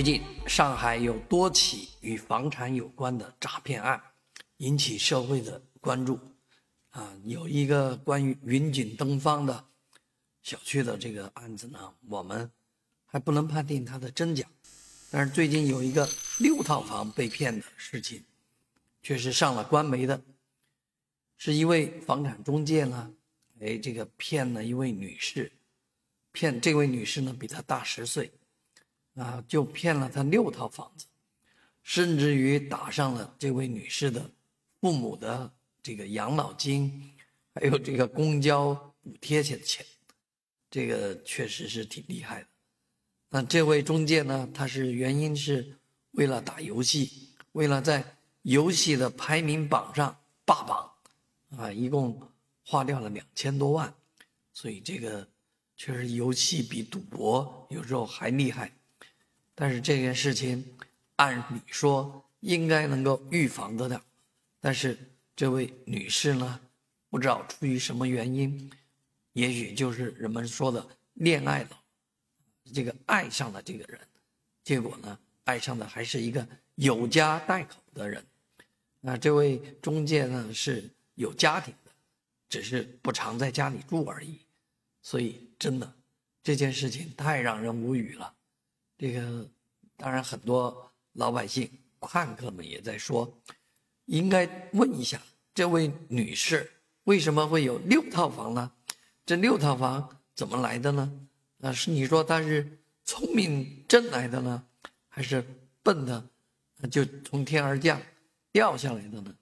最近，上海有多起与房产有关的诈骗案，引起社会的关注。啊，有一个关于云锦东方的小区的这个案子呢，我们还不能判定它的真假。但是最近有一个六套房被骗的事情，却是上了官媒的，是一位房产中介呢，哎，这个骗了一位女士，骗这位女士呢比他大十岁。啊，就骗了他六套房子，甚至于打上了这位女士的父母的这个养老金，还有这个公交补贴钱的钱，这个确实是挺厉害的。那这位中介呢，他是原因是为了打游戏，为了在游戏的排名榜上霸榜，啊，一共花掉了两千多万，所以这个确实游戏比赌博有时候还厉害。但是这件事情，按理说应该能够预防得了，但是这位女士呢，不知道出于什么原因，也许就是人们说的恋爱了，这个爱上了这个人，结果呢，爱上的还是一个有家带口的人。那这位中介呢是有家庭的，只是不常在家里住而已。所以真的，这件事情太让人无语了。这个当然，很多老百姓、看客们也在说，应该问一下这位女士为什么会有六套房呢？这六套房怎么来的呢？啊，是你说她是聪明挣来的呢，还是笨的，就从天而降掉下来的呢？